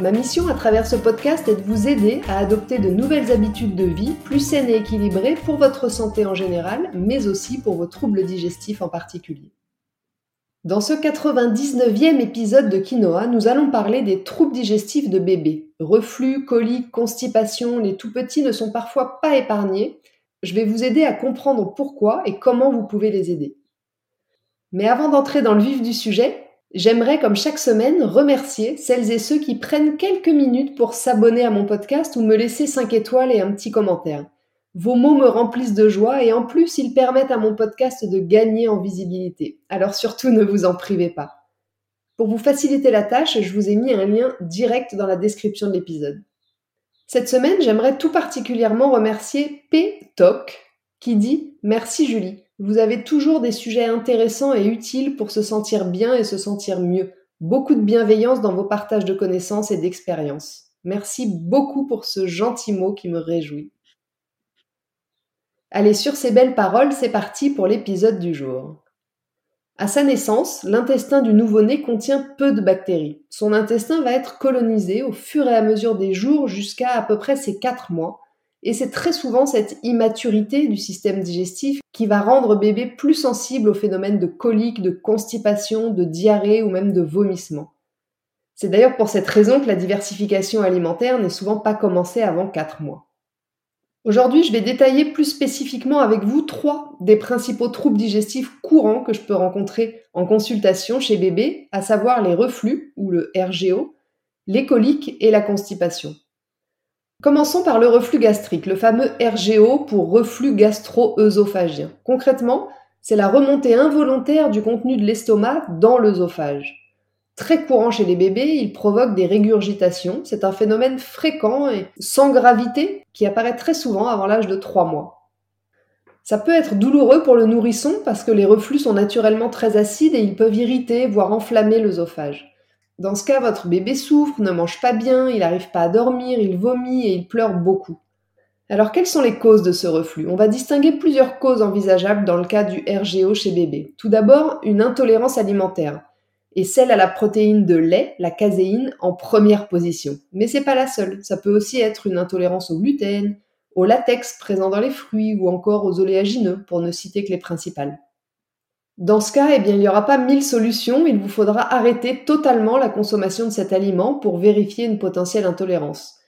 Ma mission à travers ce podcast est de vous aider à adopter de nouvelles habitudes de vie plus saines et équilibrées pour votre santé en général, mais aussi pour vos troubles digestifs en particulier. Dans ce 99e épisode de Quinoa, nous allons parler des troubles digestifs de bébé. Reflux, coliques, constipation, les tout petits ne sont parfois pas épargnés. Je vais vous aider à comprendre pourquoi et comment vous pouvez les aider. Mais avant d'entrer dans le vif du sujet, J'aimerais, comme chaque semaine, remercier celles et ceux qui prennent quelques minutes pour s'abonner à mon podcast ou me laisser 5 étoiles et un petit commentaire. Vos mots me remplissent de joie et en plus, ils permettent à mon podcast de gagner en visibilité. Alors surtout, ne vous en privez pas. Pour vous faciliter la tâche, je vous ai mis un lien direct dans la description de l'épisode. Cette semaine, j'aimerais tout particulièrement remercier P. Toc qui dit Merci Julie. Vous avez toujours des sujets intéressants et utiles pour se sentir bien et se sentir mieux. Beaucoup de bienveillance dans vos partages de connaissances et d'expériences. Merci beaucoup pour ce gentil mot qui me réjouit. Allez, sur ces belles paroles, c'est parti pour l'épisode du jour. À sa naissance, l'intestin du nouveau-né contient peu de bactéries. Son intestin va être colonisé au fur et à mesure des jours jusqu'à à peu près ses 4 mois, et c'est très souvent cette immaturité du système digestif qui va rendre bébé plus sensible aux phénomènes de colique, de constipation, de diarrhée ou même de vomissement. C'est d'ailleurs pour cette raison que la diversification alimentaire n'est souvent pas commencée avant 4 mois. Aujourd'hui, je vais détailler plus spécifiquement avec vous trois des principaux troubles digestifs courants que je peux rencontrer en consultation chez bébé, à savoir les reflux ou le RGO, les coliques et la constipation. Commençons par le reflux gastrique, le fameux RGO pour reflux gastro-œsophagien. Concrètement, c'est la remontée involontaire du contenu de l'estomac dans l'œsophage. Très courant chez les bébés, il provoque des régurgitations. C'est un phénomène fréquent et sans gravité qui apparaît très souvent avant l'âge de 3 mois. Ça peut être douloureux pour le nourrisson parce que les reflux sont naturellement très acides et ils peuvent irriter, voire enflammer l'œsophage. Dans ce cas, votre bébé souffre, ne mange pas bien, il n'arrive pas à dormir, il vomit et il pleure beaucoup. Alors quelles sont les causes de ce reflux? On va distinguer plusieurs causes envisageables dans le cas du RGO chez bébé. Tout d'abord, une intolérance alimentaire et celle à la protéine de lait, la caséine, en première position. Mais c'est pas la seule. Ça peut aussi être une intolérance au gluten, au latex présent dans les fruits ou encore aux oléagineux, pour ne citer que les principales. Dans ce cas, eh bien, il n'y aura pas mille solutions, il vous faudra arrêter totalement la consommation de cet aliment pour vérifier une potentielle intolérance.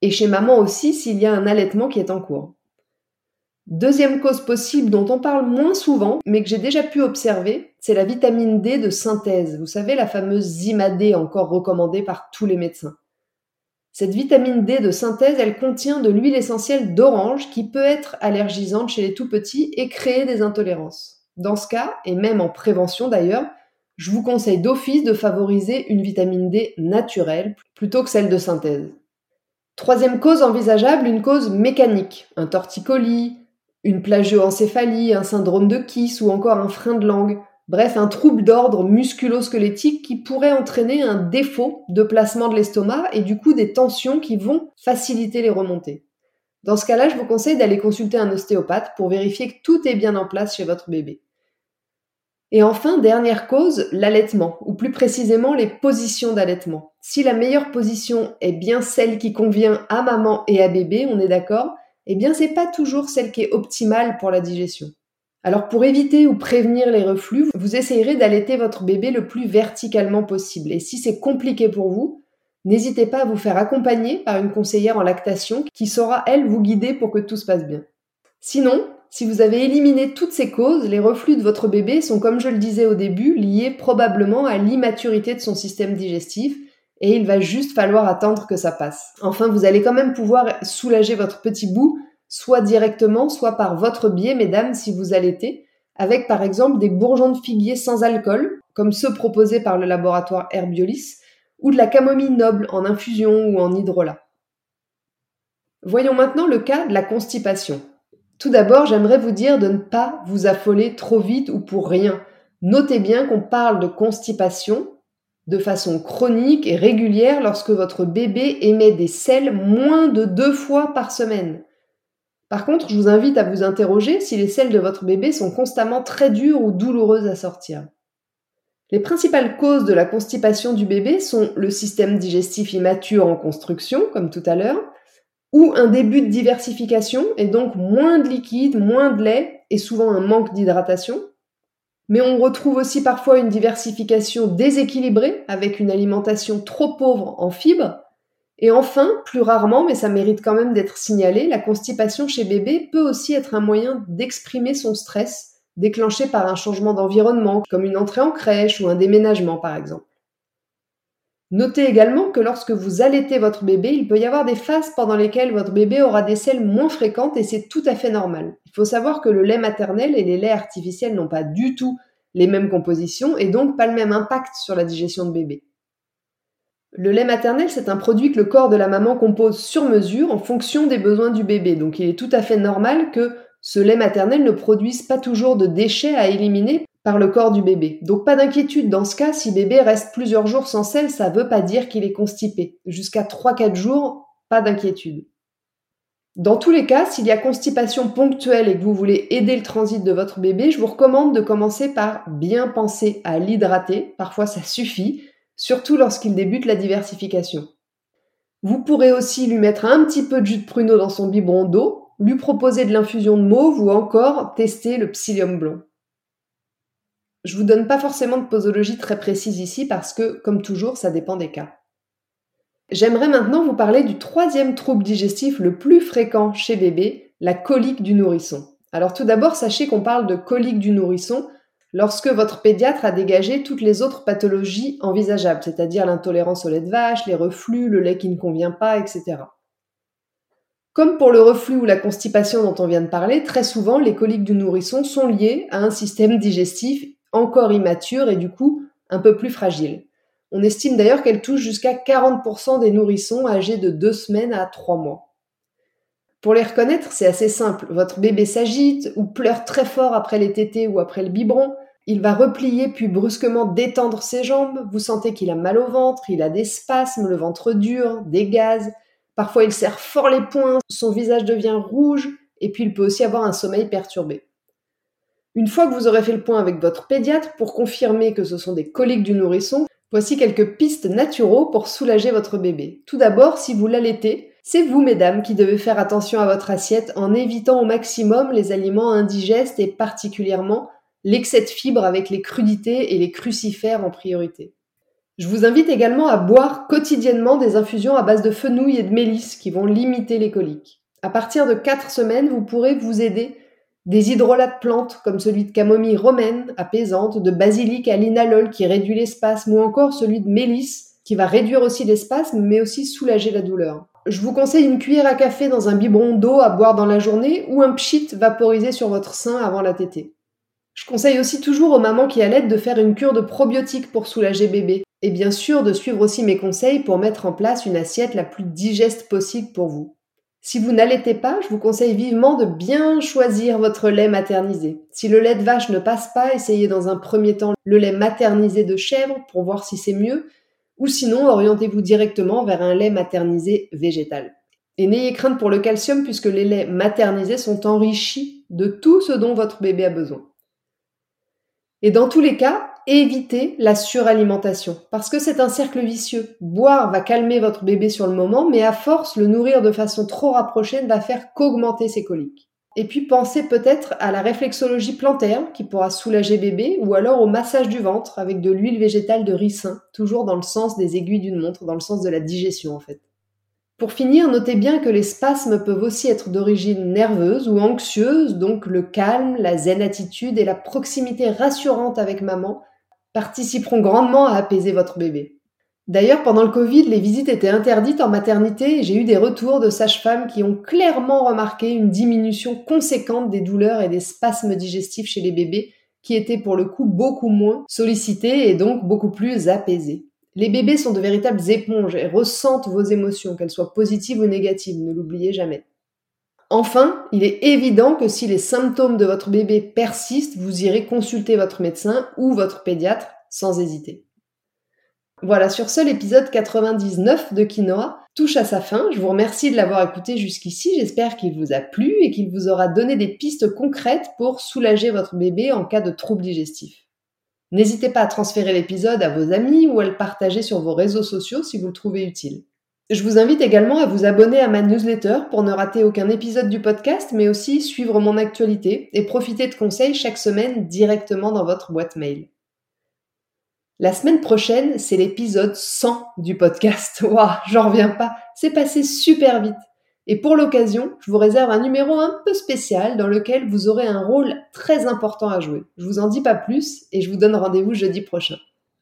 Et chez maman aussi s'il y a un allaitement qui est en cours. Deuxième cause possible dont on parle moins souvent, mais que j'ai déjà pu observer, c'est la vitamine D de synthèse. Vous savez, la fameuse Zima encore recommandée par tous les médecins. Cette vitamine D de synthèse, elle contient de l'huile essentielle d'orange qui peut être allergisante chez les tout petits et créer des intolérances. Dans ce cas, et même en prévention d'ailleurs, je vous conseille d'office de favoriser une vitamine D naturelle plutôt que celle de synthèse. Troisième cause envisageable, une cause mécanique, un torticolis, une plagioencéphalie, un syndrome de Kiss ou encore un frein de langue, bref un trouble d'ordre musculo-squelettique qui pourrait entraîner un défaut de placement de l'estomac et du coup des tensions qui vont faciliter les remontées. Dans ce cas-là, je vous conseille d'aller consulter un ostéopathe pour vérifier que tout est bien en place chez votre bébé. Et enfin, dernière cause, l'allaitement, ou plus précisément les positions d'allaitement. Si la meilleure position est bien celle qui convient à maman et à bébé, on est d'accord, eh bien c'est pas toujours celle qui est optimale pour la digestion. Alors pour éviter ou prévenir les reflux, vous essayerez d'allaiter votre bébé le plus verticalement possible. Et si c'est compliqué pour vous, n'hésitez pas à vous faire accompagner par une conseillère en lactation qui saura, elle, vous guider pour que tout se passe bien. Sinon, si vous avez éliminé toutes ces causes, les reflux de votre bébé sont, comme je le disais au début, liés probablement à l'immaturité de son système digestif et il va juste falloir attendre que ça passe. Enfin, vous allez quand même pouvoir soulager votre petit bout, soit directement, soit par votre biais, mesdames, si vous allaitez, avec par exemple des bourgeons de figuier sans alcool, comme ceux proposés par le laboratoire Herbiolis, ou de la camomille noble en infusion ou en hydrolat. Voyons maintenant le cas de la constipation. Tout d'abord, j'aimerais vous dire de ne pas vous affoler trop vite ou pour rien. Notez bien qu'on parle de constipation de façon chronique et régulière lorsque votre bébé émet des selles moins de deux fois par semaine. Par contre, je vous invite à vous interroger si les selles de votre bébé sont constamment très dures ou douloureuses à sortir. Les principales causes de la constipation du bébé sont le système digestif immature en construction, comme tout à l'heure, ou un début de diversification et donc moins de liquide, moins de lait et souvent un manque d'hydratation. Mais on retrouve aussi parfois une diversification déséquilibrée avec une alimentation trop pauvre en fibres. Et enfin, plus rarement, mais ça mérite quand même d'être signalé, la constipation chez bébé peut aussi être un moyen d'exprimer son stress déclenché par un changement d'environnement, comme une entrée en crèche ou un déménagement par exemple. Notez également que lorsque vous allaitez votre bébé, il peut y avoir des phases pendant lesquelles votre bébé aura des selles moins fréquentes et c'est tout à fait normal. Il faut savoir que le lait maternel et les laits artificiels n'ont pas du tout les mêmes compositions et donc pas le même impact sur la digestion de bébé. Le lait maternel, c'est un produit que le corps de la maman compose sur mesure en fonction des besoins du bébé. Donc il est tout à fait normal que ce lait maternel ne produise pas toujours de déchets à éliminer par le corps du bébé. Donc pas d'inquiétude dans ce cas, si bébé reste plusieurs jours sans sel, ça veut pas dire qu'il est constipé. Jusqu'à 3-4 jours, pas d'inquiétude. Dans tous les cas, s'il y a constipation ponctuelle et que vous voulez aider le transit de votre bébé, je vous recommande de commencer par bien penser à l'hydrater. Parfois ça suffit, surtout lorsqu'il débute la diversification. Vous pourrez aussi lui mettre un petit peu de jus de pruneau dans son biberon d'eau, lui proposer de l'infusion de mauve ou encore tester le psyllium blond. Je vous donne pas forcément de posologie très précise ici parce que, comme toujours, ça dépend des cas. J'aimerais maintenant vous parler du troisième trouble digestif le plus fréquent chez bébé, la colique du nourrisson. Alors tout d'abord, sachez qu'on parle de colique du nourrisson lorsque votre pédiatre a dégagé toutes les autres pathologies envisageables, c'est-à-dire l'intolérance au lait de vache, les reflux, le lait qui ne convient pas, etc. Comme pour le reflux ou la constipation dont on vient de parler, très souvent les coliques du nourrisson sont liées à un système digestif encore immature et du coup un peu plus fragile. On estime d'ailleurs qu'elle touche jusqu'à 40% des nourrissons âgés de 2 semaines à 3 mois. Pour les reconnaître, c'est assez simple. Votre bébé s'agite ou pleure très fort après les tétés ou après le biberon. Il va replier puis brusquement détendre ses jambes. Vous sentez qu'il a mal au ventre, il a des spasmes, le ventre dur, des gaz. Parfois il serre fort les poings, son visage devient rouge et puis il peut aussi avoir un sommeil perturbé. Une fois que vous aurez fait le point avec votre pédiatre pour confirmer que ce sont des coliques du nourrisson, voici quelques pistes naturaux pour soulager votre bébé. Tout d'abord, si vous l'allaitez, c'est vous, mesdames, qui devez faire attention à votre assiette en évitant au maximum les aliments indigestes et particulièrement l'excès de fibres avec les crudités et les crucifères en priorité. Je vous invite également à boire quotidiennement des infusions à base de fenouil et de mélisse qui vont limiter les coliques. À partir de 4 semaines, vous pourrez vous aider des hydrolats de plantes comme celui de camomille romaine apaisante, de basilic à linalol qui réduit l'espace, ou encore celui de mélisse qui va réduire aussi l'espace mais aussi soulager la douleur. Je vous conseille une cuillère à café dans un biberon d'eau à boire dans la journée ou un pchit vaporisé sur votre sein avant la tétée. Je conseille aussi toujours aux mamans qui allaitent de faire une cure de probiotiques pour soulager bébé et bien sûr de suivre aussi mes conseils pour mettre en place une assiette la plus digeste possible pour vous. Si vous n'allaitez pas, je vous conseille vivement de bien choisir votre lait maternisé. Si le lait de vache ne passe pas, essayez dans un premier temps le lait maternisé de chèvre pour voir si c'est mieux, ou sinon orientez-vous directement vers un lait maternisé végétal. Et n'ayez crainte pour le calcium puisque les laits maternisés sont enrichis de tout ce dont votre bébé a besoin. Et dans tous les cas, évitez la suralimentation, parce que c'est un cercle vicieux. Boire va calmer votre bébé sur le moment, mais à force, le nourrir de façon trop rapprochée ne va faire qu'augmenter ses coliques. Et puis pensez peut-être à la réflexologie plantaire qui pourra soulager bébé, ou alors au massage du ventre avec de l'huile végétale de ricin, toujours dans le sens des aiguilles d'une montre, dans le sens de la digestion en fait. Pour finir, notez bien que les spasmes peuvent aussi être d'origine nerveuse ou anxieuse, donc le calme, la zen attitude et la proximité rassurante avec maman participeront grandement à apaiser votre bébé. D'ailleurs, pendant le Covid, les visites étaient interdites en maternité et j'ai eu des retours de sages-femmes qui ont clairement remarqué une diminution conséquente des douleurs et des spasmes digestifs chez les bébés qui étaient pour le coup beaucoup moins sollicités et donc beaucoup plus apaisés. Les bébés sont de véritables éponges et ressentent vos émotions, qu'elles soient positives ou négatives, ne l'oubliez jamais. Enfin, il est évident que si les symptômes de votre bébé persistent, vous irez consulter votre médecin ou votre pédiatre sans hésiter. Voilà, sur ce, l'épisode 99 de Quinoa touche à sa fin. Je vous remercie de l'avoir écouté jusqu'ici. J'espère qu'il vous a plu et qu'il vous aura donné des pistes concrètes pour soulager votre bébé en cas de troubles digestifs. N'hésitez pas à transférer l'épisode à vos amis ou à le partager sur vos réseaux sociaux si vous le trouvez utile. Je vous invite également à vous abonner à ma newsletter pour ne rater aucun épisode du podcast, mais aussi suivre mon actualité et profiter de conseils chaque semaine directement dans votre boîte mail. La semaine prochaine, c'est l'épisode 100 du podcast. Waouh, j'en reviens pas. C'est passé super vite. Et pour l'occasion, je vous réserve un numéro un peu spécial dans lequel vous aurez un rôle très important à jouer. Je vous en dis pas plus et je vous donne rendez-vous jeudi prochain.